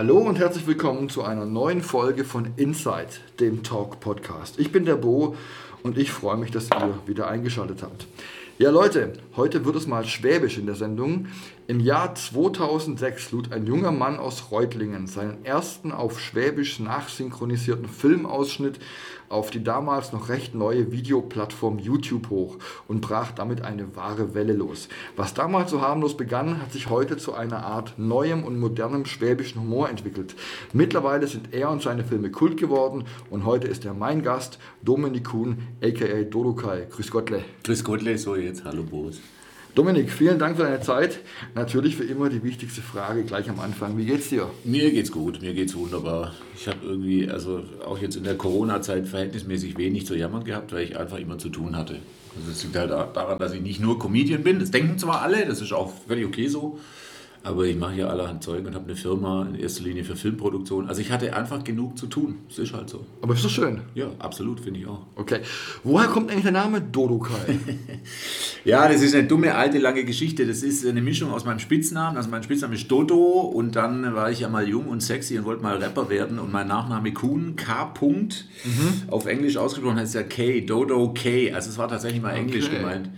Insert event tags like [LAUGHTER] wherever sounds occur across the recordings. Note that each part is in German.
Hallo und herzlich willkommen zu einer neuen Folge von Inside, dem Talk Podcast. Ich bin der Bo und ich freue mich, dass ihr wieder eingeschaltet habt. Ja Leute, heute wird es mal schwäbisch in der Sendung. Im Jahr 2006 lud ein junger Mann aus Reutlingen seinen ersten auf Schwäbisch nachsynchronisierten Filmausschnitt auf die damals noch recht neue Videoplattform YouTube hoch und brach damit eine wahre Welle los. Was damals so harmlos begann, hat sich heute zu einer Art neuem und modernem schwäbischen Humor entwickelt. Mittlerweile sind er und seine Filme Kult geworden und heute ist er mein Gast, Dominik Kuhn, aka Dodokai. Grüß Gottle. Grüß Gottle, so jetzt, hallo Boris. Dominik, vielen Dank für deine Zeit. Natürlich für immer die wichtigste Frage gleich am Anfang. Wie geht's dir? Mir geht's gut, mir geht's wunderbar. Ich habe irgendwie, also auch jetzt in der Corona-Zeit verhältnismäßig wenig zu jammern gehabt, weil ich einfach immer zu tun hatte. Also es liegt halt daran, dass ich nicht nur Comedian bin. Das denken zwar alle, das ist auch völlig okay so. Aber ich mache ja allerhand Zeug und habe eine Firma in erster Linie für Filmproduktion. Also ich hatte einfach genug zu tun. Das ist halt so. Aber ist doch schön. Ja, absolut, finde ich auch. Okay. Woher kommt eigentlich der Name Dodokai? [LAUGHS] ja, das ist eine dumme, alte, lange Geschichte. Das ist eine Mischung aus meinem Spitznamen. Also mein Spitzname ist Dodo und dann war ich ja mal jung und sexy und wollte mal Rapper werden. Und mein Nachname Kuhn, K. -Punkt, mhm. auf Englisch ausgesprochen heißt ja K, Dodo K. Also es war tatsächlich mal okay. Englisch gemeint.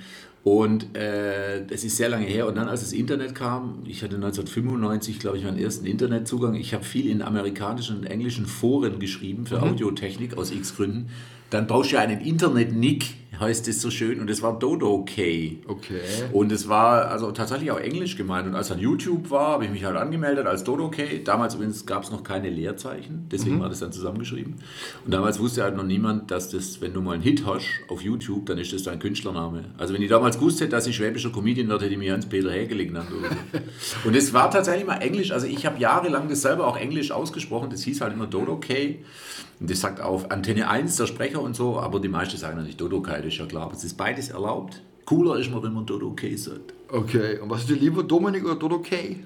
Und äh, das ist sehr lange her. Und dann, als das Internet kam, ich hatte 1995, glaube ich, meinen ersten Internetzugang. Ich habe viel in amerikanischen und englischen Foren geschrieben für mhm. Audiotechnik aus x Gründen. Dann brauchst du ja einen Internet-Nick heißt es so schön. Und es war Dodo K. Okay. Und es war also tatsächlich auch Englisch gemeint. Und als dann YouTube war, habe ich mich halt angemeldet als Dodo K. Damals übrigens gab es noch keine Leerzeichen, deswegen mhm. war das dann zusammengeschrieben. Und damals wusste halt noch niemand, dass das, wenn du mal einen Hit hast auf YouTube, dann ist das dein Künstlername. Also wenn ich damals gewusst hätte, dass ich schwäbischer Comedian werde, hätte ich mir Hans-Peter Hägeling genannt so. Und es war tatsächlich mal Englisch. Also ich habe jahrelang das selber auch Englisch ausgesprochen. Das hieß halt immer Dodo K. Und das sagt auf Antenne 1 der Sprecher und so, aber die meisten sagen natürlich Dodo Kai, das ist ja klar. Aber es ist beides erlaubt. Cooler ist man, wenn man Dodo K sagt. Okay, und was ist dir lieber, Dominik oder Dodo K?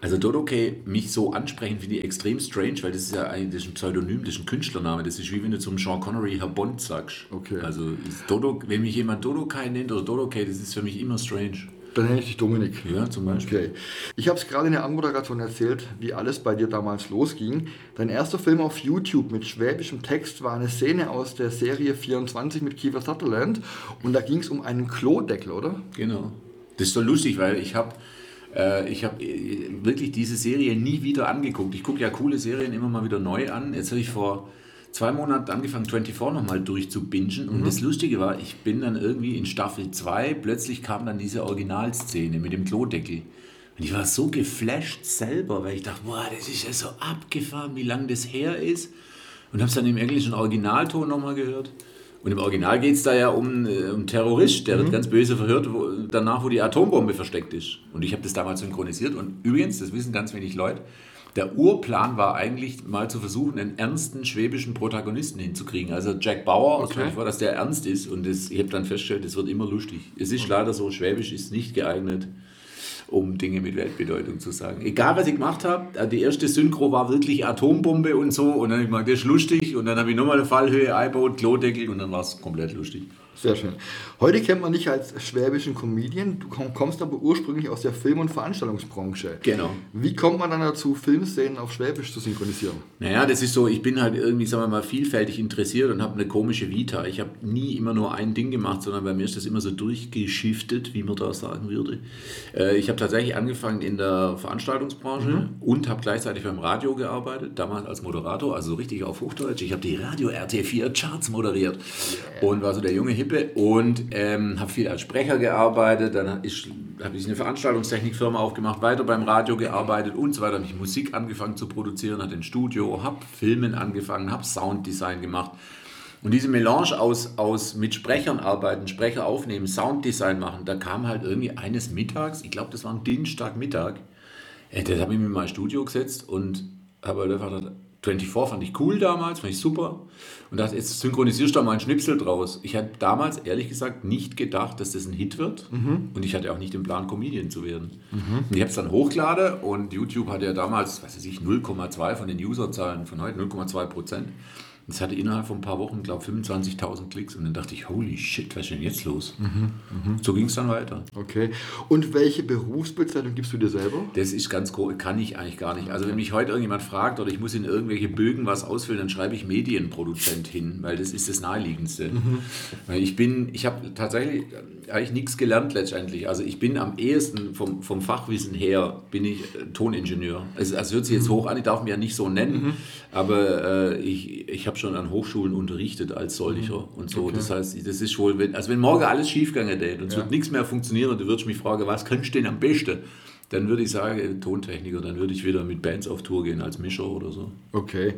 Also Dodo K, mich so ansprechen finde ich extrem strange, weil das ist ja eigentlich das ist ein Pseudonym, das ist ein Künstlername. Das ist wie wenn du zum Sean Connery Herr Bond sagst. Okay. Also Dodo, wenn mich jemand Dodo Kai nennt oder Dodo K, das ist für mich immer strange. Dann nenne ich dich Dominik. Ja, zum Beispiel. Okay. Ich habe es gerade in der Anmoderation erzählt, wie alles bei dir damals losging. Dein erster Film auf YouTube mit schwäbischem Text war eine Szene aus der Serie 24 mit Kiefer Sutherland. Und da ging es um einen Klodeckel, oder? Genau. Das ist so lustig, weil ich habe äh, ich habe äh, wirklich diese Serie nie wieder angeguckt. Ich gucke ja coole Serien immer mal wieder neu an. Jetzt habe ich vor zwei Monaten angefangen, 24 nochmal durchzubingen. Und mhm. das Lustige war, ich bin dann irgendwie in Staffel 2, plötzlich kam dann diese Originalszene mit dem Klodeckel. Und ich war so geflasht selber, weil ich dachte, boah, das ist ja so abgefahren, wie lange das her ist. Und habe es dann im englischen Originalton nochmal gehört. Und im Original geht es da ja um, äh, um Terrorist, der mhm. wird ganz böse verhört, wo, danach, wo die Atombombe versteckt ist. Und ich habe das damals synchronisiert. Und übrigens, das wissen ganz wenig Leute, der Urplan war eigentlich mal zu versuchen, einen ernsten schwäbischen Protagonisten hinzukriegen. Also Jack Bauer, okay. vor, dass der ernst ist und das, ich habe dann festgestellt, es wird immer lustig. Es ist leider so, Schwäbisch ist nicht geeignet, um Dinge mit Weltbedeutung zu sagen. Egal, was ich gemacht habe, äh, die erste Synchro war wirklich Atombombe und so und dann habe ich gesagt, das ist lustig und dann habe ich nochmal eine Fallhöhe eingebaut, Klodeckel und dann war es komplett lustig. Sehr schön. Heute kennt man dich als schwäbischen Comedian. Du kommst aber ursprünglich aus der Film- und Veranstaltungsbranche. Genau. Wie kommt man dann dazu, Filmszenen auf Schwäbisch zu synchronisieren? Naja, das ist so, ich bin halt irgendwie, sagen wir mal, vielfältig interessiert und habe eine komische Vita. Ich habe nie immer nur ein Ding gemacht, sondern bei mir ist das immer so durchgeschiftet, wie man da sagen würde. Äh, ich habe tatsächlich angefangen in der Veranstaltungsbranche mhm. und habe gleichzeitig beim Radio gearbeitet, damals als Moderator, also so richtig auf Hochdeutsch. Ich habe die Radio RT4 Charts moderiert yeah. und war so der junge Hip Lippe und ähm, habe viel als Sprecher gearbeitet. Dann habe ich eine Veranstaltungstechnikfirma aufgemacht, weiter beim Radio gearbeitet und so weiter. Habe ich Musik angefangen zu produzieren, hatte ein Studio, habe Filmen angefangen, habe Sounddesign gemacht. Und diese Melange aus, aus mit Sprechern arbeiten, Sprecher aufnehmen, Sounddesign machen, da kam halt irgendwie eines Mittags, ich glaube, das war ein Dienstagmittag, äh, da habe ich mir in mein Studio gesetzt und habe halt einfach gedacht, 24 fand ich cool damals, fand ich super. Und dachte, jetzt synchronisierst du da mal einen Schnipsel draus. Ich hatte damals, ehrlich gesagt, nicht gedacht, dass das ein Hit wird. Mhm. Und ich hatte auch nicht den Plan, Comedian zu werden. Und ich habe es dann hochgeladen und YouTube hatte ja damals, was weiß ich, 0,2 von den Userzahlen von heute, 0,2 Prozent. Das hatte innerhalb von ein paar Wochen, glaube ich, 25.000 Klicks. Und dann dachte ich, holy shit, was ist denn jetzt los? Mhm, So ging es dann weiter. Okay. Und welche Berufsbezeichnung gibst du dir selber? Das ist ganz cool, kann ich eigentlich gar nicht. Also wenn mich heute irgendjemand fragt oder ich muss in irgendwelche Bögen was ausfüllen, dann schreibe ich Medienproduzent hin, weil das ist das Naheliegendste. Weil ich bin, ich habe tatsächlich eigentlich nichts gelernt letztendlich. Also ich bin am ehesten vom, vom Fachwissen her, bin ich äh, Toningenieur. Also das hört sich jetzt hoch an, ich darf mich ja nicht so nennen, aber äh, ich, ich habe schon an Hochschulen unterrichtet als solcher und so. Das heißt, das ist wohl, wenn, also wenn morgen alles schiefgegangen geht und es wird nichts mehr funktionieren und du würdest mich fragen, was kannst du denn am besten? Dann würde ich sagen, Tontechniker, dann würde ich wieder mit Bands auf Tour gehen als Mischer oder so. Okay.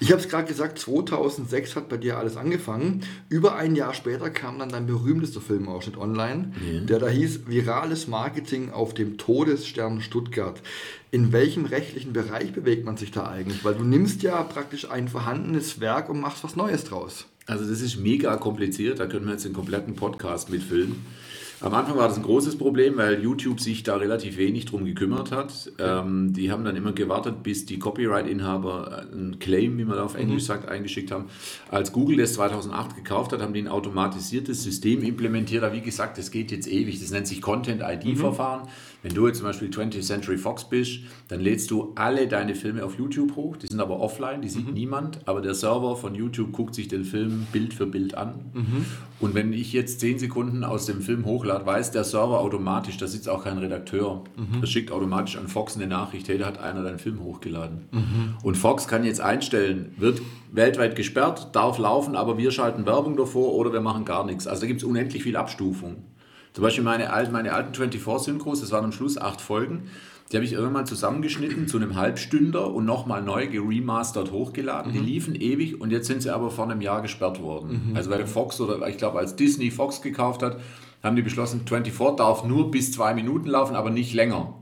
Ich habe es gerade gesagt, 2006 hat bei dir alles angefangen. Über ein Jahr später kam dann dein berühmtester Filmausschnitt online, der da hieß Virales Marketing auf dem Todesstern Stuttgart. In welchem rechtlichen Bereich bewegt man sich da eigentlich? Weil du nimmst ja praktisch ein vorhandenes Werk und machst was Neues draus. Also das ist mega kompliziert, da können wir jetzt den kompletten Podcast mitfilmen. Am Anfang war das ein großes Problem, weil YouTube sich da relativ wenig drum gekümmert hat. Ähm, die haben dann immer gewartet, bis die Copyright-Inhaber einen Claim, wie man da auf Englisch sagt, eingeschickt haben. Als Google das 2008 gekauft hat, haben die ein automatisiertes System implementiert. Aber wie gesagt, das geht jetzt ewig. Das nennt sich Content-ID-Verfahren. Wenn du jetzt zum Beispiel 20th Century Fox bist, dann lädst du alle deine Filme auf YouTube hoch. Die sind aber offline, die sieht niemand. Aber der Server von YouTube guckt sich den Film Bild für Bild an. Und wenn ich jetzt 10 Sekunden aus dem Film hochlade, weiß der Server automatisch, da sitzt auch kein Redakteur. Das schickt automatisch an Fox eine Nachricht, hey, da hat einer deinen Film hochgeladen. Und Fox kann jetzt einstellen, wird weltweit gesperrt, darf laufen, aber wir schalten Werbung davor oder wir machen gar nichts. Also da gibt es unendlich viel Abstufung. Zum Beispiel meine, alten- meine alten 24-Synchros, das waren am Schluss acht Folgen, die habe ich irgendwann zusammengeschnitten zu einem Halbstünder und nochmal neu geremastert hochgeladen. Die liefen ewig und jetzt sind sie aber vor einem Jahr gesperrt worden. Also weil Fox oder ich glaube als Disney Fox gekauft hat, haben die beschlossen, 24 darf nur bis zwei Minuten laufen, aber nicht länger.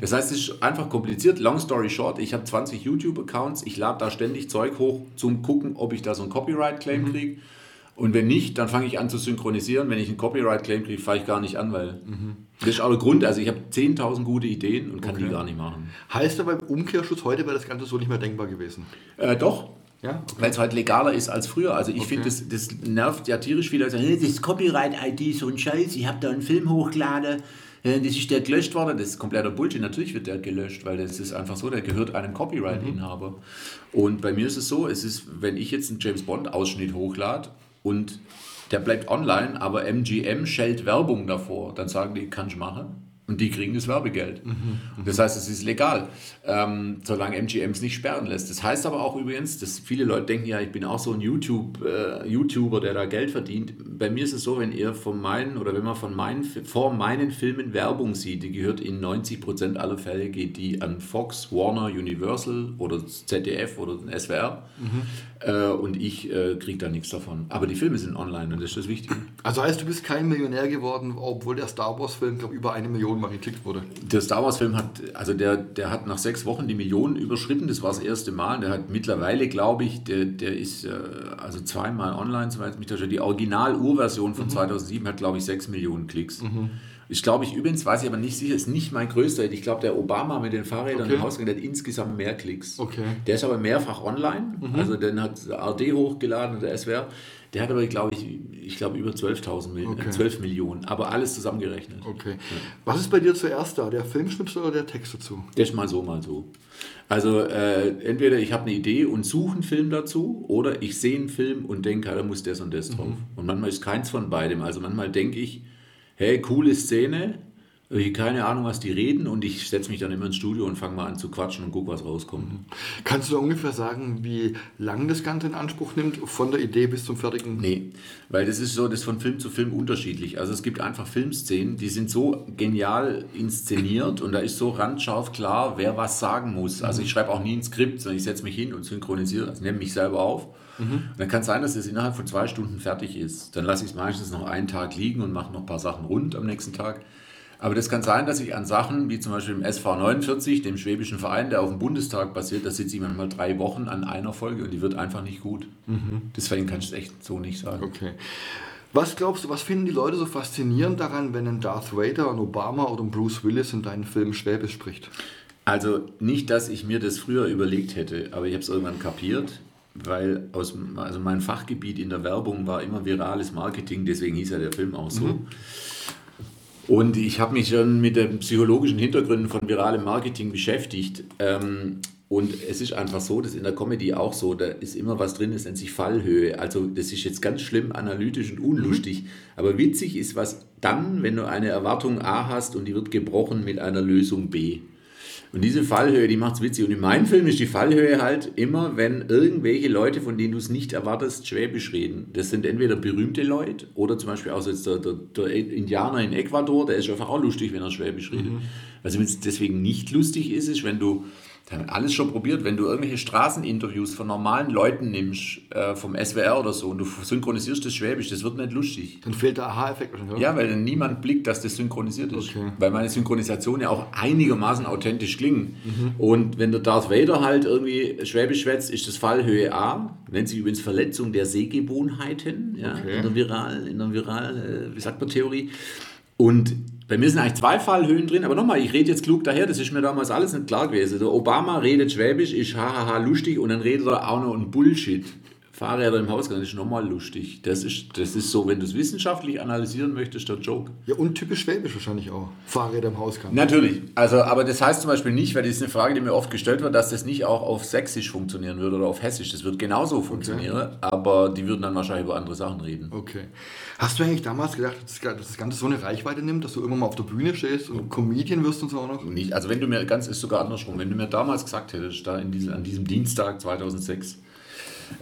Das heißt, es ist einfach kompliziert. Long story short, ich habe 20 YouTube-Accounts, ich lade da ständig Zeug hoch zum gucken, ob ich da so ein Copyright-Claim kriege. Und wenn nicht, dann fange ich an zu synchronisieren. Wenn ich einen Copyright-Claim kriege, fange ich gar nicht an, weil das ist auch der Grund. Also ich habe 10.000 gute Ideen und kann die gar nicht machen. Heißt aber im Umkehrschluss, heute wäre das Ganze so nicht mehr denkbar gewesen. Äh, doch, Ja? weil es heute legaler ist als früher. Also ich finde, das, das nervt ja tierisch viele. Leute sagen, "Hey, Das ist Copyright-ID, so ein Scheiß. Ich habe da einen Film hochgeladen. äh, Das ist der gelöscht worden. Das ist kompletter Bullshit. Natürlich wird der gelöscht, weil das ist einfach so, der gehört einem Copyright-Inhaber. Und bei mir ist es so, es ist, wenn ich jetzt einen James Bond-Ausschnitt hochlade und der bleibt online, aber MGM schellt Werbung davor, dann sagen die, kann ich machen. Und die kriegen das Werbegeld. Das heißt, es ist legal, ähm, solange MGM es nicht sperren lässt. Das heißt aber auch übrigens, dass viele Leute denken, ja, ich bin auch so ein YouTube, äh, YouTuber, der da Geld verdient. Bei mir ist es so, wenn ihr von meinen oder wenn man von meinen, vor meinen Filmen Werbung sieht, die gehört in 90% aller Fälle, geht die an Fox, Warner, Universal oder ZDF oder den SWR. Äh, und ich äh, kriege da nichts davon. Aber die Filme sind online und das ist das Wichtige. Also heißt, du bist kein Millionär geworden, obwohl der Star Wars-Film, glaube über eine Million mal geklickt wurde. Der Star Wars-Film hat, also der, der hat nach sechs Wochen die Millionen überschritten. Das war das erste Mal. Der hat mittlerweile, glaube ich, der, der ist äh, also zweimal online, soweit mich da schon. Die Original-Urversion von 2007 hat, glaube ich, sechs Millionen Klicks. Ich glaube, ich übrigens, weiß ich aber nicht sicher, ist nicht mein größter. Ich glaube, der Obama mit den Fahrrädern Okay. im Haus, der hat insgesamt mehr Klicks. Okay. Der ist aber mehrfach online. Also den hat ARD hochgeladen oder SWR. Der hat aber, glaube ich, ich glaube über 12.000 Mil Okay. 12 Millionen. Aber alles zusammengerechnet. Okay. Was ist bei dir zuerst da? Der Filmschnipsel oder der Text dazu? Das ist mal so, mal so. Also äh, entweder ich habe eine Idee und suche einen Film dazu oder ich sehe einen Film und denke, ja, da muss das und das drauf. Und manchmal ist keins von beidem. Also manchmal denke ich, hey, coole Szene, keine Ahnung, was die reden und ich setze mich dann immer ins Studio und fange mal an zu quatschen und gucke, was rauskommt. Kannst du da ungefähr sagen, wie lang das Ganze in Anspruch nimmt, von der Idee bis zum fertigen? Nee, weil das ist so, das ist von Film zu Film unterschiedlich. Also es gibt einfach Filmszenen, die sind so genial inszeniert und da ist so randscharf klar, wer was sagen muss. Also ich schreibe auch nie ein Skript, sondern ich setze mich hin und synchronisiere, also nehme mich selber auf. Dann kann es sein, dass es innerhalb von zwei Stunden fertig ist. Dann lasse ich es meistens noch einen Tag liegen und mache noch ein paar Sachen rund am nächsten Tag. Aber das kann sein, dass ich an Sachen wie zum Beispiel im SV 49, dem schwäbischen Verein, der auf dem Bundestag basiert, da sitze ich manchmal drei Wochen an einer Folge und die wird einfach nicht gut. Deswegen kann ich es echt so nicht sagen. Okay. Was glaubst du, was finden die Leute so faszinierend daran, wenn ein Darth Vader, ein Obama oder ein Bruce Willis in deinen Filmen Schwäbisch spricht? Also nicht, dass ich mir das früher überlegt hätte, aber ich habe es irgendwann kapiert, weil aus, also mein Fachgebiet in der Werbung war immer virales Marketing, deswegen hieß ja der Film auch so. Und ich habe mich schon mit den psychologischen Hintergründen von viralem Marketing beschäftigt. Ähm, und es ist einfach so, das ist in der Comedy auch so, da ist immer was drin, das nennt sich Fallhöhe. Also das ist jetzt ganz schlimm analytisch und unlustig. Aber witzig ist was dann, wenn du eine Erwartung A hast und die wird gebrochen mit einer Lösung B. Und diese Fallhöhe, die macht's witzig. Und in meinem Film ist die Fallhöhe halt immer, wenn irgendwelche Leute, von denen du es nicht erwartest, Schwäbisch reden. Das sind entweder berühmte Leute oder zum Beispiel auch jetzt der, der, der Indianer in Ecuador, der ist einfach auch lustig, wenn er Schwäbisch redet. Was übrigens deswegen nicht lustig ist, ist, wenn du, da haben wir alles schon probiert, wenn du irgendwelche Straßeninterviews von normalen Leuten nimmst, äh, vom SWR oder so, und du synchronisierst das Schwäbisch, das wird nicht lustig. Dann fehlt der Aha-Effekt? Ja, weil dann niemand blickt, dass das synchronisiert ist. Okay. Weil meine Synchronisation ja auch einigermaßen authentisch klingen. Und wenn der Darth Vader halt irgendwie Schwäbisch schwätzt, ist das Fallhöhe A. Nennt sich übrigens Verletzung der Sehgewohnheiten. Ja, Okay. in der Viral, in der Viral, äh, wie sagt man, Theorie. Und bei mir sind eigentlich zwei Fallhöhen drin, aber nochmal, ich rede jetzt klug daher, das ist mir damals alles nicht klar gewesen. Der Obama redet Schwäbisch, ist hahaha lustig und dann redet er auch noch ein Bullshit. Fahrräder im Hausgang das ist nochmal lustig. Das ist, das ist so, wenn du es wissenschaftlich analysieren möchtest, der Joke. Ja, und typisch Schwäbisch wahrscheinlich auch. Fahrräder im Hausgang. Natürlich. Also, aber das heißt zum Beispiel nicht, weil das ist eine Frage, die mir oft gestellt wird, dass das nicht auch auf Sächsisch funktionieren würde oder auf Hessisch. Das wird genauso funktionieren, aber die würden dann wahrscheinlich über andere Sachen reden. Okay. Hast du eigentlich damals gedacht, dass das- dass das Ganze so eine Reichweite nimmt, dass du irgendwann mal auf der Bühne stehst und Comedian wirst und so auch noch? Nicht, also wenn du mir, ganz ist sogar andersrum, wenn du mir damals gesagt hättest, da in diesem, an diesem Dienstag 2006,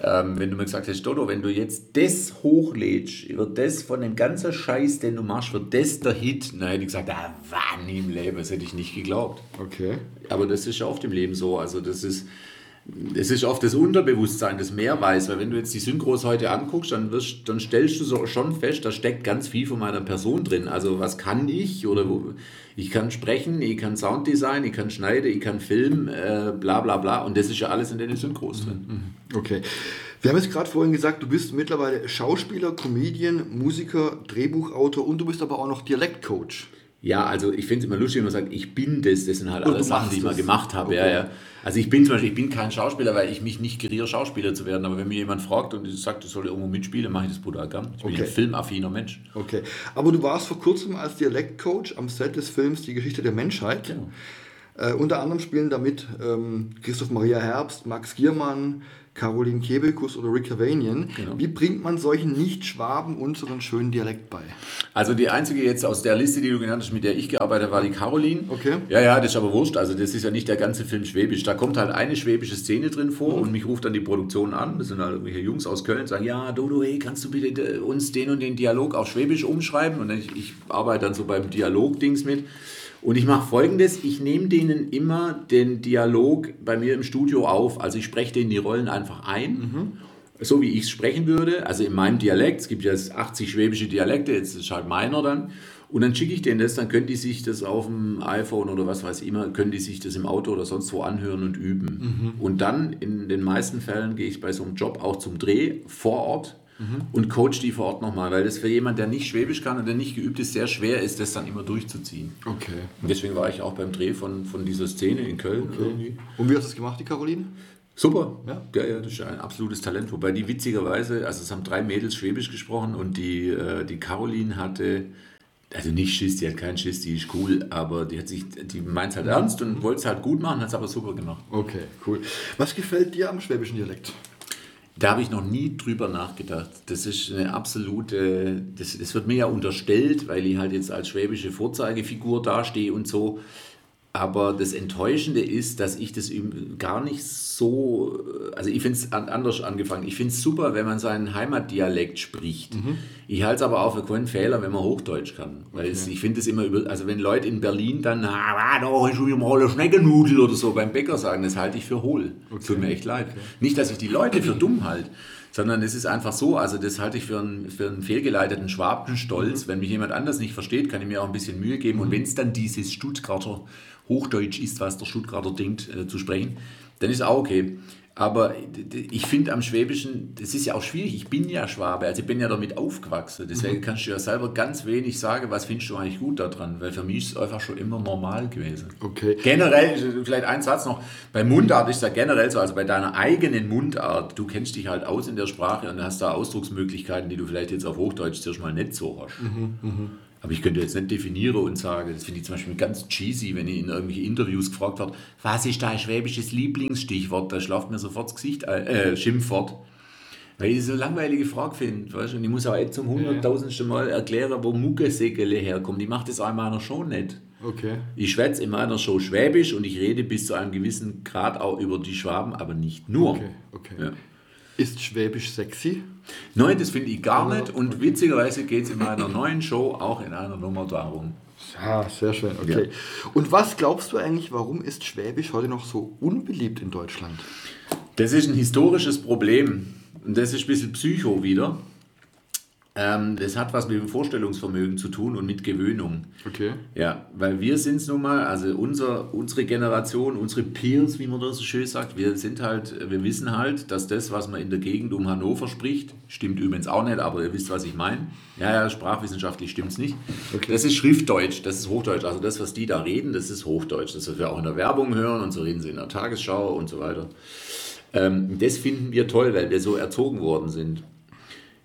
ähm, wenn du mir gesagt hättest, Dodo, wenn du jetzt das hochlädst, wird das von dem ganzen Scheiß, den du machst, wird das der Hit, hätte ich gesagt, ah, wann im Leben, das hätte ich nicht geglaubt. Okay. Aber das ist ja oft im Leben so. Also das ist, das ist oft das Unterbewusstsein, das mehr weiß. Weil wenn du jetzt die Synchros heute anguckst, dann, wirst, dann stellst du so schon fest, da steckt ganz viel von meiner Person drin. Also was kann ich? Oder ich kann sprechen, ich kann Sounddesign, ich kann schneiden, ich kann filmen, äh, bla bla bla. Und das ist ja alles in den Synchros drin. Okay. Wir haben jetzt gerade vorhin gesagt, du bist mittlerweile Schauspieler, Comedian, Musiker, Drehbuchautor und du bist aber auch noch Dialektcoach. Ja, also ich finde es immer lustig, wenn man sagt, ich bin das. Das sind halt alles du Sachen, die ich mal gemacht habe. Ja, Okay. ja. Also ich bin zum Beispiel, ich bin kein Schauspieler, weil ich mich nicht geriere, Schauspieler zu werden. Aber wenn mir jemand fragt und sagt, ich soll irgendwo mitspielen, mache ich das brutal gern. Ich bin Okay. ein filmaffiner Mensch. Okay. Aber du warst vor kurzem als Dialektcoach am Set des Films Die Geschichte der Menschheit. Genau. Äh, unter anderem spielen damit ähm, Christoph Maria Herbst, Max Giermann, Caroline Kebekus oder Rick Cavanian. Genau. Wie bringt man solchen Nicht-Schwaben unseren schönen Dialekt bei? Also die einzige jetzt aus der Liste, die du genannt hast, mit der ich gearbeitet habe, war die Caroline. Okay. Ja, ja, das ist aber wurscht. Also das ist ja nicht der ganze Film schwäbisch. Da kommt halt eine schwäbische Szene drin vor und mich ruft dann die Produktion an. Das sind halt irgendwelche Jungs aus Köln, sagen, ja, Dodo, hey, kannst du bitte äh, uns den und den Dialog auf Schwäbisch umschreiben? Und ich, ich arbeite dann so beim Dialog-Dings mit. Und ich mache folgendes, ich nehme denen immer den Dialog bei mir im Studio auf. Also ich spreche denen die Rollen einfach ein so wie ich es sprechen würde, also in meinem Dialekt, es gibt ja 80 schwäbische Dialekte, jetzt ist halt meiner dann, und dann schicke ich denen das, dann können die sich das auf dem iPhone oder was weiß ich immer, können die sich das im Auto oder sonst wo anhören und üben. Und dann, in den meisten Fällen, gehe ich bei so einem Job auch zum Dreh vor Ort und coach die vor Ort nochmal, weil das für jemanden, der nicht Schwäbisch kann und der nicht geübt ist, sehr schwer ist, das dann immer durchzuziehen. Okay. Und deswegen war ich auch beim Dreh von, von dieser Szene in Köln irgendwie. Und wie hast du das gemacht, die Caroline? Super, Ja? ja. ja, das ist ein absolutes Talent. Wobei die witzigerweise, also es haben drei Mädels Schwäbisch gesprochen und die, äh, die Caroline hatte, also nicht Schiss, die hat keinen Schiss, die ist cool, aber die hat sich, die meint es halt ernst und wollte es halt gut machen, hat es aber super gemacht. Okay, cool. Was gefällt dir am schwäbischen Dialekt? Da habe ich noch nie drüber nachgedacht. Das ist eine absolute, das, das wird mir ja unterstellt, weil ich halt jetzt als schwäbische Vorzeigefigur dastehe und so. Aber das Enttäuschende ist, dass ich das gar nicht so, also ich finde es an, anders angefangen. Ich finde es super, wenn man seinen Heimatdialekt spricht. Ich halte es aber auch für keinen Fehler, wenn man Hochdeutsch kann. Weil es, ich finde es immer über, also wenn Leute in Berlin dann, ah, da ist schon mal eine Schneckennudel oder so beim Bäcker sagen, das halte ich für hohl. Tut mir echt leid. Nicht, dass ich die Leute für [CLEARS THROAT] dumm halte, sondern es ist einfach so, also das halte ich für einen, für einen fehlgeleiteten Schwabenstolz. Mhm. Wenn mich jemand anders nicht versteht, kann ich mir auch ein bisschen Mühe geben. Mhm. Und wenn es dann dieses Stuttgarter Hochdeutsch ist, was der Stuttgarter denkt, äh, zu sprechen, dann ist auch okay. Aber ich finde am Schwäbischen, das ist ja auch schwierig. Ich bin ja Schwabe, also ich bin ja damit aufgewachsen. Deswegen mhm. kannst du ja selber ganz wenig sagen, was findest du eigentlich gut daran, weil für mich ist es einfach schon immer normal gewesen. Okay. Generell, vielleicht ein Satz noch, bei Mundart ist ja generell so, also bei deiner eigenen Mundart, du kennst dich halt aus in der Sprache und hast da Ausdrucksmöglichkeiten, die du vielleicht jetzt auf Hochdeutsch zuerst mal nicht so hast. Mhm, mh. Aber ich könnte jetzt nicht definieren und sagen, das finde ich zum Beispiel ganz cheesy, wenn ich in irgendwelche Interviews gefragt werde, was ist dein schwäbisches Lieblingsstichwort? Da schlaft mir sofort das Gesicht, äh, Schimpfwort. Weil ich das so eine langweilige Frage finde. Weißt? Und ich muss auch jetzt zum hunderttausendsten Mal erklären, wo Muggelsegele herkommt. Ich mache das auch in meiner Show nicht. Okay. Ich schwätze in meiner Show Schwäbisch und ich rede bis zu einem gewissen Grad auch über die Schwaben, aber nicht nur. Okay, okay. Ja. Ist Schwäbisch sexy? Nein, das finde ich gar nicht. Und witzigerweise geht es in meiner neuen Show auch in einer Nummer darum. Ja, sehr schön. Okay. Ja. Und was glaubst du eigentlich, warum ist Schwäbisch heute noch so unbeliebt in Deutschland? Das ist ein historisches Problem. Und das ist ein bisschen Psycho wieder. Ähm, das hat was mit dem Vorstellungsvermögen zu tun und mit Gewöhnung. Okay. Ja, weil wir sind es nun mal, also unser, unsere Generation, unsere Peers, wie man das so schön sagt, wir sind halt, wir wissen halt, dass das, was man in der Gegend um Hannover spricht, stimmt übrigens auch nicht, aber ihr wisst, was ich meine. Ja, ja, sprachwissenschaftlich stimmt es nicht. Okay. Das ist Schriftdeutsch, das ist Hochdeutsch. Also das, was die da reden, das ist Hochdeutsch. Das, was wir auch in der Werbung hören und so reden sie in der Tagesschau und so weiter. Ähm, das finden wir toll, weil wir so erzogen worden sind.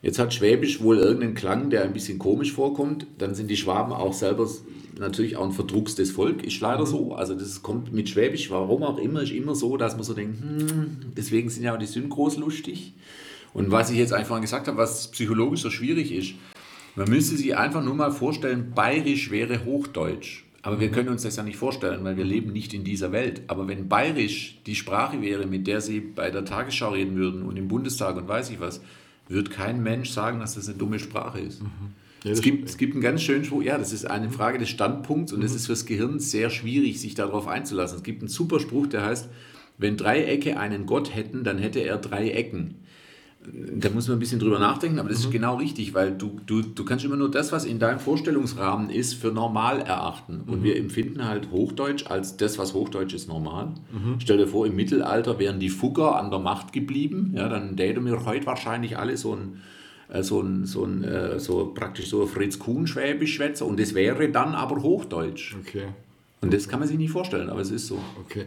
Jetzt hat Schwäbisch wohl irgendeinen Klang, der ein bisschen komisch vorkommt. Dann sind die Schwaben auch selber natürlich auch ein verdruckstes Volk, ist leider mhm. so. Also das kommt mit Schwäbisch, warum auch immer, ist immer so, dass man so denkt, hm, deswegen sind ja auch die Synchros lustig. Und was ich jetzt einfach gesagt habe, was psychologisch so schwierig ist, man müsste sich einfach nur mal vorstellen, Bayerisch wäre Hochdeutsch. Aber wir können uns das ja nicht vorstellen, weil wir leben nicht in dieser Welt. Aber wenn Bayerisch die Sprache wäre, mit der Sie bei der Tagesschau reden würden und im Bundestag und weiß ich was, wird kein Mensch sagen, dass das eine dumme Sprache ist. Mhm. Ja, es, gibt, es gibt einen ganz schönen Spruch, ja, das ist eine Frage des Standpunkts und es mhm. ist fürs Gehirn sehr schwierig, sich darauf einzulassen. Es gibt einen super Spruch, der heißt, wenn Dreiecke einen Gott hätten, dann hätte er drei Ecken da muss man ein bisschen drüber nachdenken, aber das ist mhm. genau richtig, weil du, du, du kannst immer nur das, was in deinem Vorstellungsrahmen ist, für normal erachten. Und mhm. wir empfinden halt Hochdeutsch als das, was Hochdeutsch ist, normal. Mhm. Stell dir vor, im Mittelalter wären die Fugger an der Macht geblieben, ja, dann täten wir heute wahrscheinlich alle so ein äh, so ein, so ein äh, so praktisch so ein Fritz Kuhn Schwäbisch schwätzer und das wäre dann aber Hochdeutsch. Okay. Und das kann man sich nicht vorstellen, aber es ist so. Okay.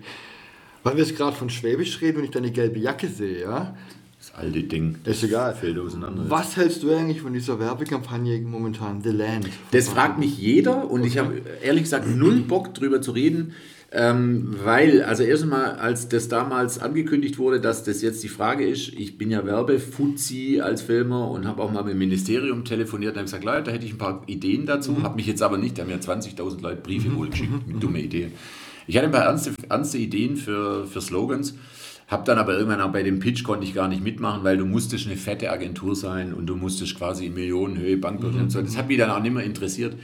Weil wir jetzt gerade von Schwäbisch reden und ich deine gelbe Jacke sehe, ja, das alte Ding. Ist egal. Fällt auseinander. Was hältst du eigentlich von dieser Werbekampagne momentan, The Land? Das fragt mich jeder und okay. ich habe ehrlich gesagt null Bock drüber zu reden. Ähm, weil, also erstmal, als das damals angekündigt wurde, dass das jetzt die Frage ist, ich bin ja Werbefuzzi als Filmer und habe auch mal mit dem Ministerium telefoniert und habe gesagt, Leute, da hätte ich ein paar Ideen dazu, mhm. habe mich jetzt aber nicht, da haben ja 20.000 Leute Briefe mhm. wohl geschickt, mit dumme Ideen. Ich hatte ein paar ernste, ernste Ideen für, für Slogans hab dann aber irgendwann auch bei dem Pitch konnte ich gar nicht mitmachen, weil du musstest eine fette Agentur sein und du musstest quasi in Millionenhöhe Bankbörse mhm. und so. Das hat mich dann auch nicht mehr interessiert.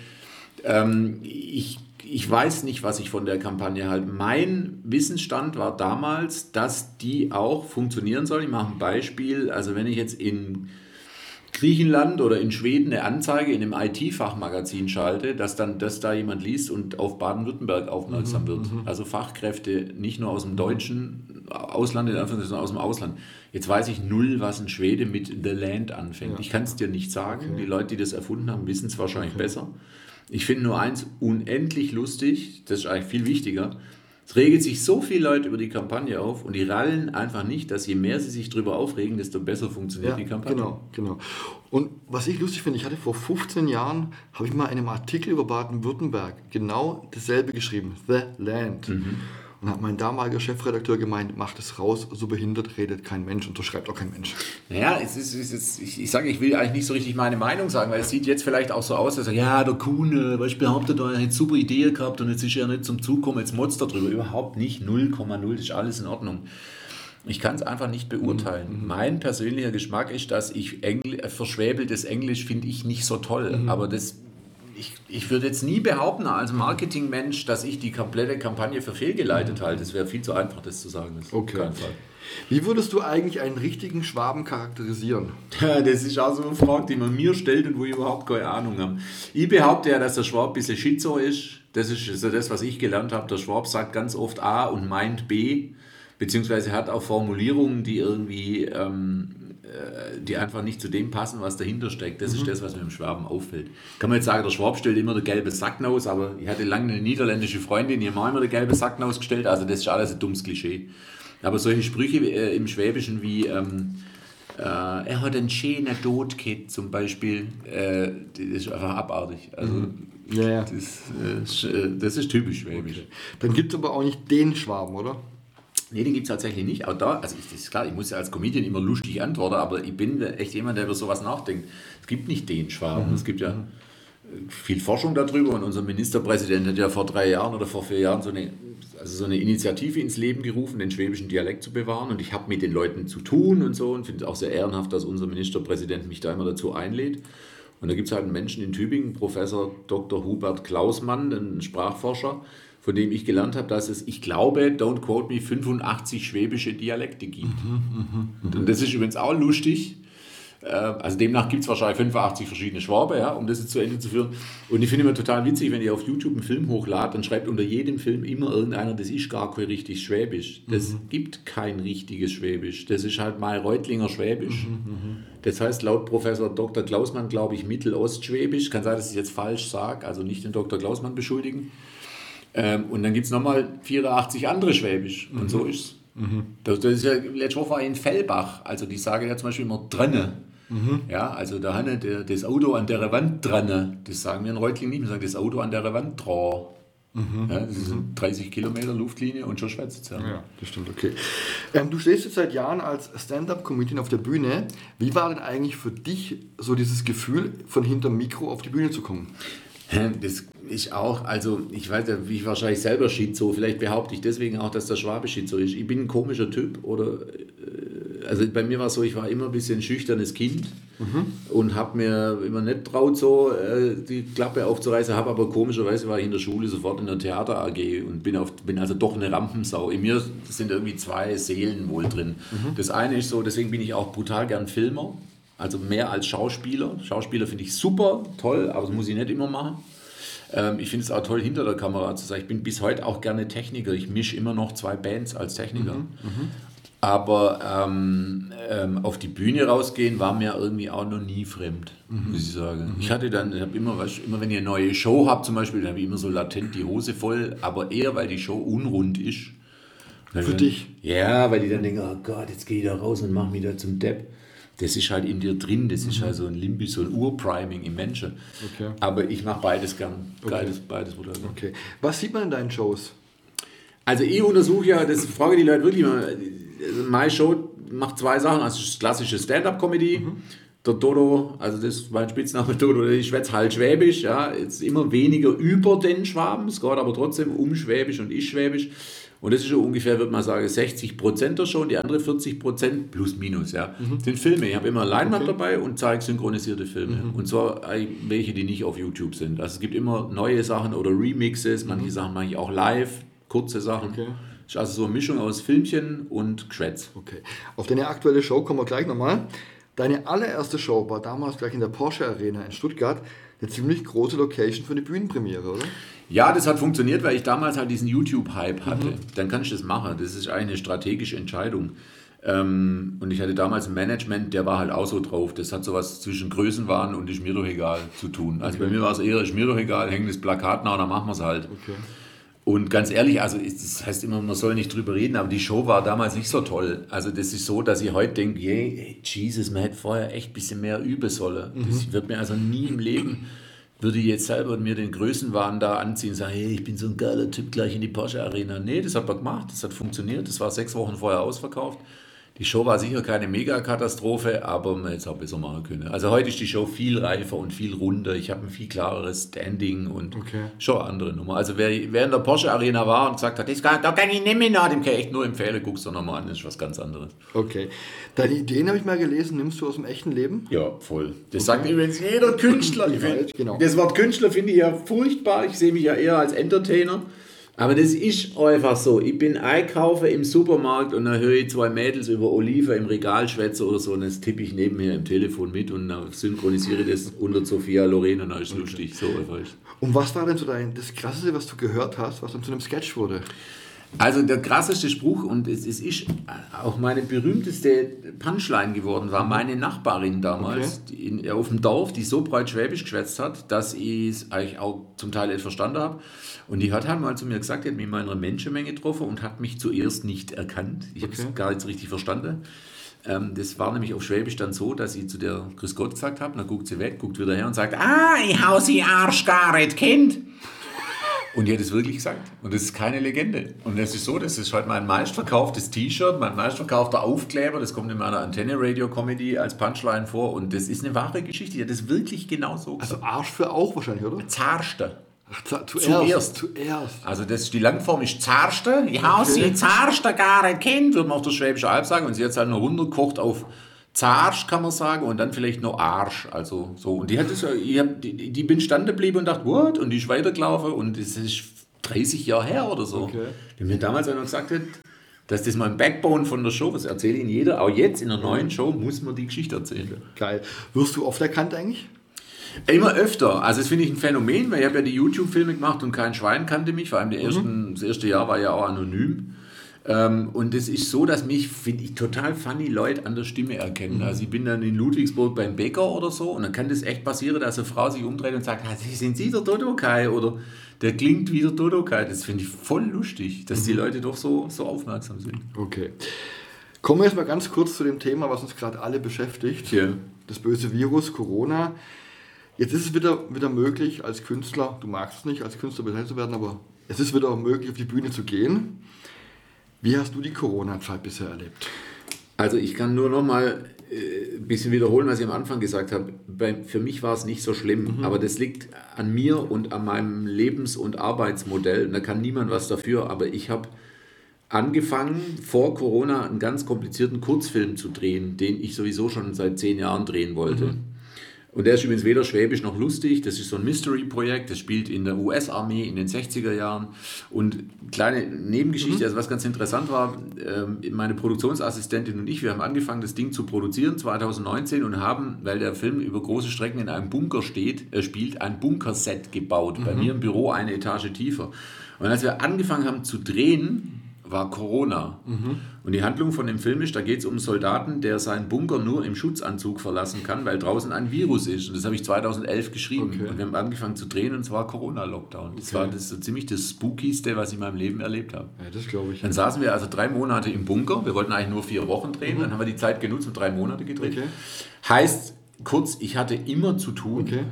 Ähm, ich, ich weiß nicht, was ich von der Kampagne halte. Mein Wissensstand war damals, dass die auch funktionieren soll. Ich mache ein Beispiel. Also wenn ich jetzt in Griechenland oder in Schweden eine Anzeige in einem IT-Fachmagazin schalte, dass dann das da jemand liest und auf Baden-Württemberg aufmerksam mhm, wird. Mhm. Also Fachkräfte nicht nur aus dem deutschen Ausland, in sondern aus dem Ausland. Jetzt weiß ich null, was ein Schwede mit The Land anfängt. Ja. Ich kann es dir nicht sagen. Okay. Die Leute, die das erfunden haben, wissen es wahrscheinlich okay. besser. Ich finde nur eins unendlich lustig, das ist eigentlich viel wichtiger. Es regelt sich so viele Leute über die Kampagne auf und die rallen einfach nicht, dass je mehr sie sich darüber aufregen, desto besser funktioniert ja, die Kampagne. Genau, genau. Und was ich lustig finde, ich hatte vor 15 Jahren, habe ich mal in einem Artikel über Baden-Württemberg genau dasselbe geschrieben, The Land. Mhm. Und hat mein damaliger Chefredakteur gemeint, macht es raus, so behindert redet kein Mensch und so schreibt auch kein Mensch. Naja, es ist, es ist, ich, ich sage, ich will eigentlich nicht so richtig meine Meinung sagen, weil es sieht jetzt vielleicht auch so aus, dass er, ja, der Kuhn, äh, weil ich behaupte, er hat super Idee gehabt und jetzt ist er nicht zum Zug gekommen, jetzt motzt er drüber. Überhaupt nicht, 0,0, das ist alles in Ordnung. Ich kann es einfach nicht beurteilen. Mhm. Mein persönlicher Geschmack ist, dass ich Engl verschwäbeltes Englisch finde ich nicht so toll. Mhm. Aber das ich, ich würde jetzt nie behaupten als Marketingmensch, dass ich die komplette Kampagne für fehlgeleitet halte. Das wäre viel zu einfach, das zu sagen. Das okay. Wie würdest du eigentlich einen richtigen Schwaben charakterisieren? das ist auch so eine Frage, die man mir stellt und wo ich überhaupt keine Ahnung habe. Ich behaupte ja, dass der Schwab ein bisschen schizo ist. Das ist so das, was ich gelernt habe. Der Schwab sagt ganz oft A und meint B, beziehungsweise hat auch Formulierungen, die irgendwie ähm, äh, die einfach nicht zu dem passen, was dahinter steckt. Das mhm. ist das, was mir im Schwaben auffällt. Kann man jetzt sagen, der Schwab stellt immer der gelbe Sacknaus, aber ich hatte lange eine niederländische Freundin, die hat immer der gelbe Sacknaus gestellt, also das ist alles ein dummes Klischee. Aber solche Sprüche äh, im Schwäbischen wie ähm, äh, er hat einen schönen Tod zum Beispiel, äh, das ist einfach abartig. Also, mhm. ja, ja. Das, äh, das, ist typisch schwäbisch. Okay. Dann gibt es aber auch nicht den Schwaben, oder? Nee, den gibt es tatsächlich nicht. Auch da, also ich, das ist klar, ich muss ja als Comedian immer lustig antworten, aber ich bin echt jemand, der über sowas nachdenkt. Es gibt nicht den Schwaben. Mhm. Es gibt ja viel Forschung darüber und unser Ministerpräsident hat ja vor drei Jahren oder vor vier Jahren so eine, also so eine Initiative ins Leben gerufen, den schwäbischen Dialekt zu bewahren. Und ich habe mit den Leuten zu tun und so und finde es auch sehr ehrenhaft, dass unser Ministerpräsident mich da immer dazu einlädt. Und da gibt es halt einen Menschen in Tübingen, Professor Dr. Hubert Klausmann, ein Sprachforscher, von dem ich gelernt habe, dass es, ich glaube, don't quote me, 85 schwäbische Dialekte gibt. Mhm, mh, mh. Und das ist übrigens auch lustig. Äh, also demnach gibt es wahrscheinlich 85 verschiedene Schwabe, ja, um das jetzt zu Ende zu führen. Und ich finde immer total witzig, wenn ihr auf YouTube einen Film hochladet, dann schreibt unter jedem Film immer irgendeiner, das ist gar kein richtig Schwäbisch. Das mhm. gibt kein richtiges Schwäbisch. Das ist halt mal Reutlinger Schwäbisch. Mhm, mhm, das heißt laut Professor Dr. Klausmann, glaube ich, Mittelostschwäbisch. Kann sein, dass ich jetzt falsch sage, also nicht den Dr. Klausmann beschuldigen. Ähm, und dann gibt es nochmal 84 andere Schwäbisch. Und mhm. so ist es. Mhm. Das, das, ist ja, letzte Woche war in Fellbach, also die sagen ja zum Beispiel immer drinne. Mhm. Ja, also da hat der, das Auto an der Wand dran. Das sagen wir in Reutling nicht, wir sagen das Auto an der Wand dran. Mhm. Ja, das sind 30 Kilometer Luftlinie und schon schwätzt ja. ja, das stimmt, okay. Ähm, du stehst jetzt seit Jahren als Stand-Up-Comedian auf der Bühne. Wie war denn eigentlich für dich so dieses Gefühl, von hinterm Mikro auf die Bühne zu kommen? Das ist auch, also ich weiß ja, wie ich wahrscheinlich selber Schizo, vielleicht behaupte ich deswegen auch, dass der Schwabe Schizo ist. Ich bin ein komischer Typ oder, äh, also bei mir war es so, ich war immer ein bisschen schüchternes Kind mhm. und habe mir immer nicht traut, so äh, die Klappe aufzureißen, habe aber komischerweise war ich in der Schule sofort in der Theater AG und bin, auf, bin also doch eine Rampensau. In mir sind irgendwie zwei Seelen wohl drin. Mhm. Das eine ist so, deswegen bin ich auch brutal gern Filmer. Also mehr als Schauspieler. Schauspieler finde ich super, toll, aber das muss ich nicht immer machen. Ähm, ich finde es auch toll, hinter der Kamera zu sein. Ich bin bis heute auch gerne Techniker. Ich mische immer noch zwei Bands als Techniker. Mhm, mhm. Aber ähm, ähm, auf die Bühne rausgehen war mir irgendwie auch noch nie fremd, mhm. muss ich sagen. Mhm. Ich hatte dann, ich habe immer, weißt, immer wenn ihr eine neue Show habt zum Beispiel, dann habe ich immer so latent die Hose voll, aber eher, weil die Show unrund ist. Für dann, dich? Ja, weil die dann denken, oh Gott, jetzt gehe ich da raus und mache mich da zum Depp das ist halt in dir drin, das mhm. ist halt so ein Limbus, so ein Urpriming im Menschen. Okay. Aber ich mache beides gern. Okay. Beides, beides okay. Was sieht man in deinen Shows? Also ich untersuche ja, das frage die Leute wirklich mal, also meine Show macht zwei Sachen, also das klassische Stand-up-Comedy, mhm. der Dodo, also das ist mein Spitzname [LAUGHS] Dodo, ich schwätze halt Schwäbisch, ja, jetzt immer weniger über den Schwaben, es geht aber trotzdem um Schwäbisch und ich Schwäbisch. Und das ist schon ungefähr, würde man sagen, 60 Prozent der Show und die andere 40 Prozent plus minus, ja, mhm. sind Filme. Ich habe immer Leinwand okay. dabei und zeige synchronisierte Filme. Mhm. Und zwar welche, die nicht auf YouTube sind. Also es gibt immer neue Sachen oder Remixes, manche mhm. Sachen mache ich auch live, kurze Sachen. Okay. Das ist also so eine Mischung aus Filmchen und Geschwätz. Okay. Auf deine aktuelle Show kommen wir gleich nochmal. Deine allererste Show war damals gleich in der Porsche Arena in Stuttgart. Eine ziemlich große Location für eine Bühnenpremiere, oder? Ja, das hat funktioniert, weil ich damals halt diesen YouTube-Hype hatte. Mhm. Dann kann ich das machen. Das ist eine strategische Entscheidung. Ähm, und ich hatte damals ein Management, der war halt auch so drauf. Das hat sowas zwischen Größenwahn und ist mir doch egal zu tun. Also okay. bei mir war es eher, ist mir doch egal, hängen das Plakat nach und dann machen wir es halt. Okay. Und ganz ehrlich, also das heißt immer, man soll nicht drüber reden, aber die Show war damals nicht so toll. Also das ist so, dass ich heute denke, hey, Jesus, man hätte vorher echt ein bisschen mehr üben sollen. Mhm. Das wird mir also nie im Leben würde ich jetzt selber mir den Größenwahn da anziehen und sagen, hey, ich bin so ein geiler Typ gleich in die Porsche Arena. Nee, das hat man gemacht, das hat funktioniert, das war sechs Wochen vorher ausverkauft. Die Show war sicher keine Megakatastrophe, aber man hätte es auch besser machen können. Also heute ist die Show viel reifer und viel runder. Ich habe ein viel klareres Standing und Okay. schon eine andere Nummer. Also wer, wer in der Porsche Arena war und gesagt hat, das kann, da kann ich nicht mehr nach, dem kann ich echt nur empfehlen, guckst du nochmal an, das ist was ganz anderes. Okay. Deine Ideen habe ich mal gelesen, nimmst du aus dem echten Leben? Ja, voll. Das sagt übrigens jeder Künstler. Find, Genau. Das Wort Künstler finde ich ja furchtbar. Ich sehe mich ja eher als Entertainer. Aber das ist einfach so. Ich bin einkaufen im Supermarkt und dann höre ich zwei Mädels über Olive im Regal schwätzen oder so und das tippe ich nebenher im Telefon mit und dann synchronisiere das unter Sophia Loren und dann ist es lustig. So einfach Und was war denn so dein, das Krasseste, was du gehört hast, was dann zu einem Sketch wurde? Also der krasseste Spruch, und es, es ist auch meine berühmteste Punchline geworden, war meine Nachbarin damals die in, auf dem Dorf, die so breit Schwäbisch geschwätzt hat, dass ich es eigentlich auch zum Teil nicht verstanden habe. Und die hat halt mal zu mir gesagt, die hat mich mal in einer Menschenmenge getroffen und hat mich zuerst nicht erkannt. Ich habe es Okay. gar nicht so richtig verstanden. Ähm, das war nämlich auf Schwäbisch dann so, dass ich zu der Grüß Gott gesagt habe, dann guckt sie weg, guckt wieder her und sagt, ah, ich hau sie Arsch gar nicht kennt. Und die hat es wirklich gesagt. Und das ist keine Legende. Und es ist so, das ist halt mein meistverkauftes T-Shirt, mein meistverkaufter Aufkleber. Das kommt in meiner Antenne-Radio-Comedy als Punchline vor. Und das ist eine wahre Geschichte. Die hat das wirklich genau so gesagt. Also Arsch für auch wahrscheinlich, oder? Zarste. Ach, Zuerst. Zuerst. Also das die Langform ist Zarste. Ich hau sie Zarste gar nicht kennt, würde man auf der Schwäbische Alb sagen. Und sie hat es halt noch runtergekocht auf Zarsch, kann man sagen, und dann vielleicht noch Arsch. Also so. Und die hat das, ich hab, die, die bin standen geblieben und dachte, what? Und die ist weitergelaufen und das ist 30 Jahre her oder so. Okay. Die mir damals einer gesagt hat, dass das mal ein Backbone von der Show, das erzähle Ihnen jeder, auch jetzt in der neuen Show muss man die Geschichte erzählen. Geil. Wirst du oft erkannt eigentlich? Immer öfter. Also das finde ich ein Phänomen, weil ich habe ja die YouTube-Filme gemacht und kein Schwein kannte mich. Vor allem die ersten, das erste Jahr war ja auch anonym. Ähm, und es ist so, dass mich, finde ich, total funny Leute an der Stimme erkennen. Also ich bin dann in Ludwigsburg beim Bäcker oder so und dann kann das echt passieren, dass eine Frau sich umdreht und sagt, sind Sie der Dodokai? Oder der klingt wie der Dodokai. Das finde ich voll lustig, dass die Leute doch so, so aufmerksam sind. Okay. Kommen wir jetzt mal ganz kurz zu dem Thema, was uns gerade alle beschäftigt. Ja. Das böse Virus, Corona. Jetzt ist es wieder, wieder möglich, als Künstler, du magst es nicht, als Künstler bezeichnet zu werden, aber es ist wieder möglich, auf die Bühne zu gehen. Wie hast du die Corona-Zeit bisher erlebt? Also ich kann nur noch mal äh, ein bisschen wiederholen, was ich am Anfang gesagt habe. Bei, für mich war es nicht so schlimm, aber das liegt an mir und an meinem Lebens- und Arbeitsmodell. Und da kann niemand was dafür. Aber ich habe angefangen, vor Corona einen ganz komplizierten Kurzfilm zu drehen, den ich sowieso schon seit zehn Jahren drehen wollte. Und der ist übrigens weder schwäbisch noch lustig. Das ist so ein Mystery-Projekt. Das spielt in der US-Armee in den 60er Jahren. Und kleine Nebengeschichte, also was ganz interessant war, ähm, meine Produktionsassistentin und ich, wir haben angefangen, das Ding zu produzieren 2019 und haben, weil der Film über große Strecken in einem Bunker steht, er spielt, ein Bunkerset gebaut. Bei mir im Büro eine Etage tiefer. Und als wir angefangen haben zu drehen, war Corona. Und die Handlung von dem Film ist, da geht es um einen Soldaten, der seinen Bunker nur im Schutzanzug verlassen kann, weil draußen ein Virus ist. Und das habe ich 2011 geschrieben. Okay. Und wir haben angefangen zu drehen und es war Corona-Lockdown. Das war das so ziemlich das Spookigste, was ich in meinem Leben erlebt habe. Ja, das glaube ich. Dann saßen wir also drei Monate im Bunker. Wir wollten eigentlich nur vier Wochen drehen. Dann haben wir die Zeit genutzt und drei Monate gedreht. Okay. Heißt, kurz, ich hatte immer zu tun. Okay.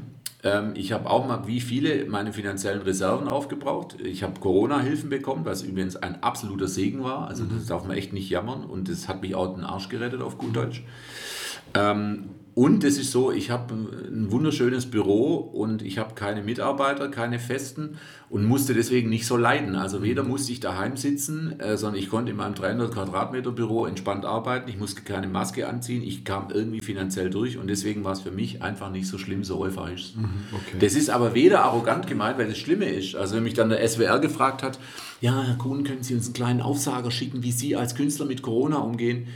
Ähm, ich habe auch mal, wie viele, meine finanziellen Reserven aufgebraucht. Ich habe Corona-Hilfen bekommen, was übrigens ein absoluter Segen war. Also das darf man echt nicht jammern. Und das hat mich auch den Arsch gerettet, auf gut Deutsch. Ähm, und es ist so, ich habe ein wunderschönes Büro und ich habe keine Mitarbeiter, keine Festen und musste deswegen nicht so leiden. Also weder musste ich daheim sitzen, äh, sondern ich konnte in meinem 300 Quadratmeter Büro entspannt arbeiten. Ich musste keine Maske anziehen. Ich kam irgendwie finanziell durch und deswegen war es für mich einfach nicht so schlimm, so euphorisch. okay. Das ist aber weder arrogant gemeint, weil das Schlimme ist. Also wenn mich dann der SWR gefragt hat, ja, Herr Kuhn, können Sie uns einen kleinen Aufsager schicken, wie Sie als Künstler mit Corona umgehen?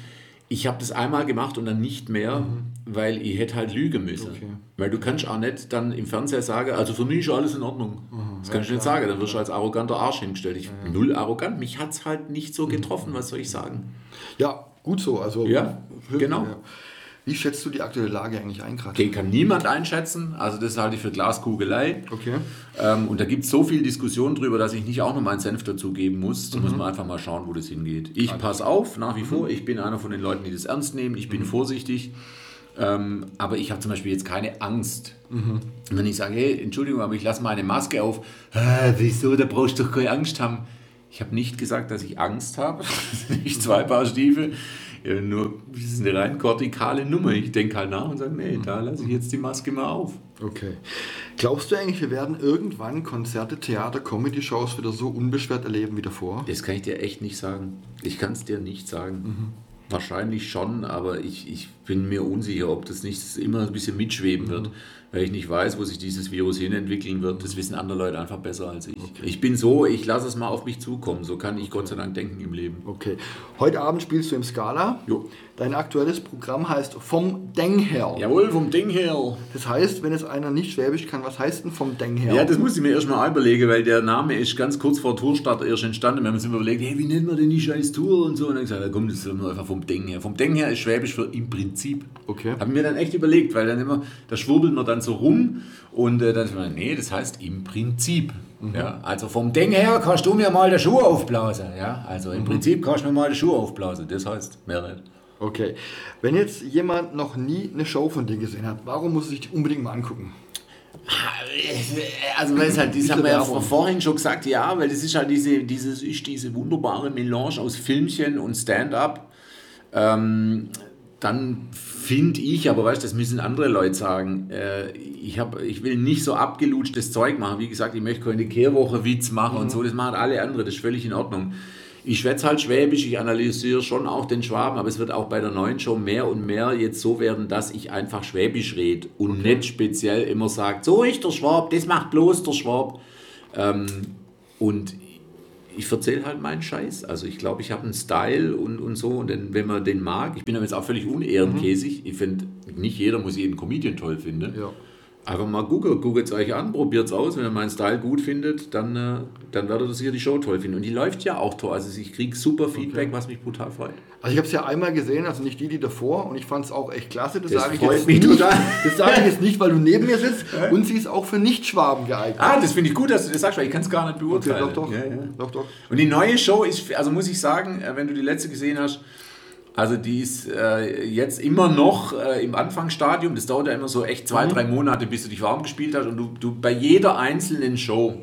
Ich habe das einmal gemacht und dann nicht mehr, weil ich hätte halt lügen müssen. Okay. Weil du kannst auch nicht dann im Fernseher sagen, also für mich ist alles in Ordnung. Das kann ich nicht sagen, dann wirst du als arroganter Arsch hingestellt. Ich bin null arrogant, mich hat es halt nicht so getroffen, was soll ich sagen? Ja, gut so. Also, Ja, genau. Wie schätzt du die aktuelle Lage eigentlich ein gerade? Okay, kann niemand einschätzen, also das halte ich für Glaskugelei. Okay. Ähm, und da gibt es so viel Diskussion drüber, dass ich nicht auch noch meinen Senf dazugeben muss. Da muss man einfach mal schauen, wo das hingeht. Ich passe auf, nach wie vor. Ich bin einer von den Leuten, die das ernst nehmen. Ich bin vorsichtig. Ähm, aber ich habe zum Beispiel jetzt keine Angst. Wenn ich sage, hey, Entschuldigung, aber ich lasse meine Maske auf. "Ah, wieso, da brauchst du doch keine Angst haben. Ich habe nicht gesagt, dass ich Angst habe. [LAUGHS] nicht zwei Paar Stiefel. Ja, nur, das ist eine rein kortikale Nummer. Ich denke halt nach und sage, nee, da lasse ich jetzt die Maske mal auf. Okay. Glaubst du eigentlich, wir werden irgendwann Konzerte, Theater, Comedy-Shows wieder so unbeschwert erleben wie davor? Das kann ich dir echt nicht sagen. Ich kann es dir nicht sagen. Mhm. Wahrscheinlich schon, aber ich, ich bin mir unsicher, ob das nicht immer ein bisschen mitschweben wird. Mhm weil ich nicht weiß, wo sich dieses Virus hin entwickeln wird. Das wissen andere Leute einfach besser als ich. Okay. Ich bin so, ich lasse es mal auf mich zukommen. So kann ich Gott sei Dank denken im Leben. Okay. Heute Abend spielst du im Scala. Jo. Dein aktuelles Programm heißt Vom Deng her. Jawohl, vom Deng her. Das heißt, wenn es einer nicht Schwäbisch kann, was heißt denn vom Deng her? Ja, das muss ich mir erstmal überlegen, weil der Name ist ganz kurz vor Tourstart erst entstanden. Wir haben uns immer überlegt, hey, wie nennt man denn die scheiß Tour und so. Und dann gesagt, ja, komm, das ist einfach vom Deng her. Vom Deng her ist Schwäbisch für im Prinzip. Okay. Haben wir dann echt überlegt, weil dann immer, da schwurbelt man dann so rum und äh, dann ist man, nee, das heißt im Prinzip. Mhm. Ja, also vom Ding her kannst du mir mal die Schuhe aufblasen. Ja, also im mhm. Prinzip kannst du mir mal die Schuhe aufblasen. Das heißt mehr nicht. Okay. Wenn jetzt jemand noch nie eine Show von dir gesehen hat, warum muss sich die unbedingt mal angucken? Also weil es halt, das haben wir ja vorhin schon gesagt, ja, weil das ist halt diese, dieses, ist diese wunderbare Melange aus Filmchen und Stand-up. Ähm, dann finde ich, aber weißt du, das müssen andere Leute sagen, äh, ich, hab, ich will nicht so abgelutschtes Zeug machen. Wie gesagt, ich möchte keine Kehrwoche Witz machen mhm. und so, das machen alle andere, das ist völlig in Ordnung. Ich schwätze halt Schwäbisch, ich analysiere schon auch den Schwaben, aber es wird auch bei der neuen Show mehr und mehr jetzt so werden, dass ich einfach Schwäbisch rede und okay. nicht speziell immer sage, so ist der Schwab, das macht bloß der Schwab. Ähm, und ich erzähle halt meinen Scheiß. Also ich glaube, ich habe einen Style und, und so. Und wenn man den mag, ich bin aber jetzt auch völlig unehrenkäsig. Mhm. Ich finde, nicht jeder muss jeden Comedian toll finden. Ja. Einfach mal gucken, guckt es euch an, probiert es aus. Wenn ihr meinen Style gut findet, dann, äh, dann werdet ihr sicher die Show toll finden. Und die läuft ja auch toll. Also ich kriege super Feedback, okay. was mich brutal freut. Also ich habe es ja einmal gesehen, also nicht die, die davor. Und ich fand es auch echt klasse. Das, das sage ich jetzt nicht. Das sage ich jetzt nicht, weil du neben mir sitzt. und sie ist auch für Nicht-Schwaben geeignet. Ah, das finde ich gut, dass du das sagst, weil ich kann es gar nicht beurteilen. Okay, doch, doch. Ja, ja. doch, doch. Und die neue Show ist, also muss ich sagen, äh, wenn du die letzte gesehen hast, also die ist äh, jetzt immer noch äh, im Anfangsstadium. Das dauert ja immer so echt zwei, mhm. drei Monate, bis du dich warm gespielt hast. Und du, du bei jeder einzelnen Show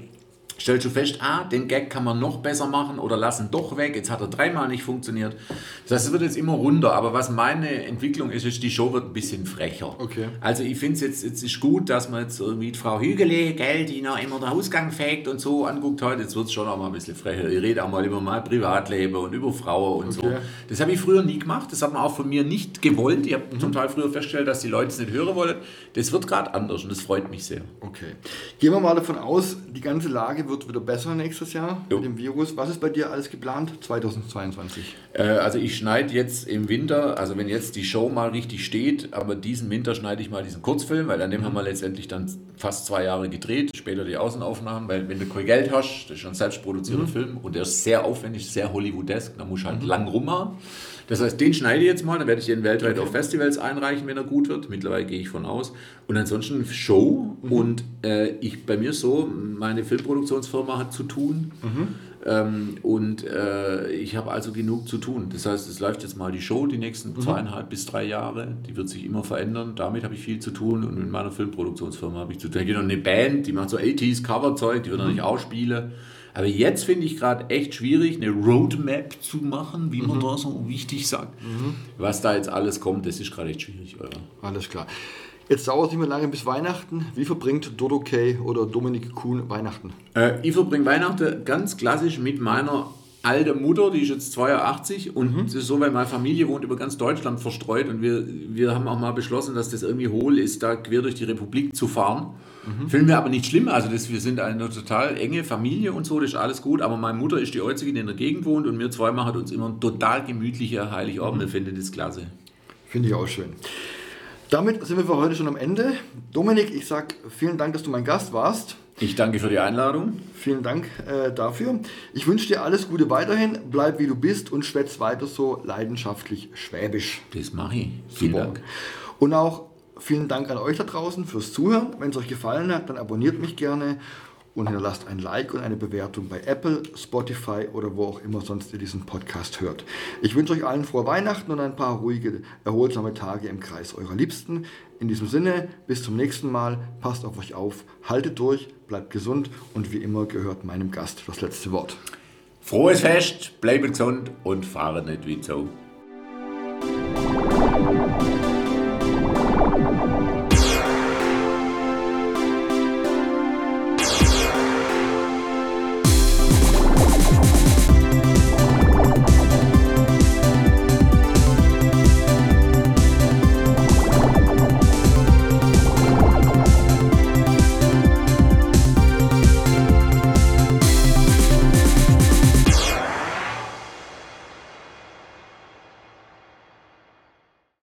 stellst du fest, ah, den Gag kann man noch besser machen oder lassen doch weg. Jetzt hat er dreimal nicht funktioniert. Das heißt, es wird jetzt immer runter. Aber was meine Entwicklung ist, ist, die Show wird ein bisschen frecher. Okay. Also ich finde es jetzt, jetzt ist gut, dass man jetzt irgendwie Frau Hügele, gell, die noch immer den Ausgang fegt und so anguckt heute. Jetzt wird es schon auch mal ein bisschen frecher. Ich rede auch mal über mein Privatleben und über Frauen und okay. so. Das habe ich früher nie gemacht. Das hat man auch von mir nicht gewollt. Ich habe mhm. zum Teil früher festgestellt, dass die Leute es nicht hören wollen. Das wird gerade anders und das freut mich sehr. Okay. Gehen wir mal davon aus, die ganze Lage wird wieder besser nächstes Jahr jo. mit dem Virus. Was ist bei dir alles geplant 2022? Äh, also ich schneide jetzt im Winter, also wenn jetzt die Show mal richtig steht, aber diesen Winter schneide ich mal diesen Kurzfilm, weil an dem mhm. haben wir letztendlich dann fast zwei Jahre gedreht, später die Außenaufnahmen, weil wenn du kein Geld hast, das ist schon ein selbstproduzierter mhm. Film und der ist sehr aufwendig, sehr Hollywoodesk, da muss ich halt mhm. lang rummachen. Das heißt, den schneide ich jetzt mal, dann werde ich den weltweit auf Festivals einreichen, wenn er gut wird. Mittlerweile gehe ich von aus. Und ansonsten Show. Mhm. Und äh, ich bei mir so, meine Filmproduktionsfirma hat zu tun. Mhm. Ähm, und äh, ich habe also genug zu tun. Das heißt, es läuft jetzt mal die Show die nächsten mhm. zweieinhalb bis drei Jahre. Die wird sich immer verändern. Damit habe ich viel zu tun. Und mit meiner Filmproduktionsfirma habe ich zu tun. Da gibt noch eine Band, die macht so 80s Coverzeug, die wird mhm. noch nicht ausspielen. Aber jetzt finde ich gerade echt schwierig, eine Roadmap zu machen, wie man mhm. da so wichtig sagt. Mhm. Was da jetzt alles kommt, das ist gerade echt schwierig. Oder? Alles klar. Jetzt dauert es nicht mehr lange bis Weihnachten. Wie verbringt Dodo Kay oder Dominik Kuhn Weihnachten? Äh, ich verbringe Weihnachten ganz klassisch mit meiner alte Mutter, die ist jetzt 82 und mhm. so, weil meine Familie wohnt über ganz Deutschland verstreut und wir, wir haben auch mal beschlossen, dass das irgendwie hohl ist, da quer durch die Republik zu fahren. Mhm. Finden wir aber nicht schlimm, also das, wir sind eine total enge Familie und so, das ist alles gut, aber meine Mutter ist die einzige, die in der Gegend wohnt und wir zwei machen uns immer ein total gemütlicher Heiligabend, mhm. wir finden das klasse. Finde ich auch schön. Damit sind wir für heute schon am Ende. Dominik, ich sage vielen Dank, dass du mein Gast warst. Ich danke für die Einladung. Vielen Dank äh, dafür. Ich wünsche dir alles Gute weiterhin. Bleib wie du bist und schwätz weiter so leidenschaftlich Schwäbisch. Das mache ich. Vielen Super. Dank. Und auch vielen Dank an euch da draußen fürs Zuhören. Wenn es euch gefallen hat, dann abonniert mich gerne und hinterlasst ein Like und eine Bewertung bei Apple, Spotify oder wo auch immer sonst ihr diesen Podcast hört. Ich wünsche euch allen frohe Weihnachten und ein paar ruhige, erholsame Tage im Kreis eurer Liebsten. In diesem Sinne, bis zum nächsten Mal, passt auf euch auf, haltet durch, bleibt gesund und wie immer gehört meinem Gast das letzte Wort. Frohes Fest, bleibt gesund und fahrt nicht wie so.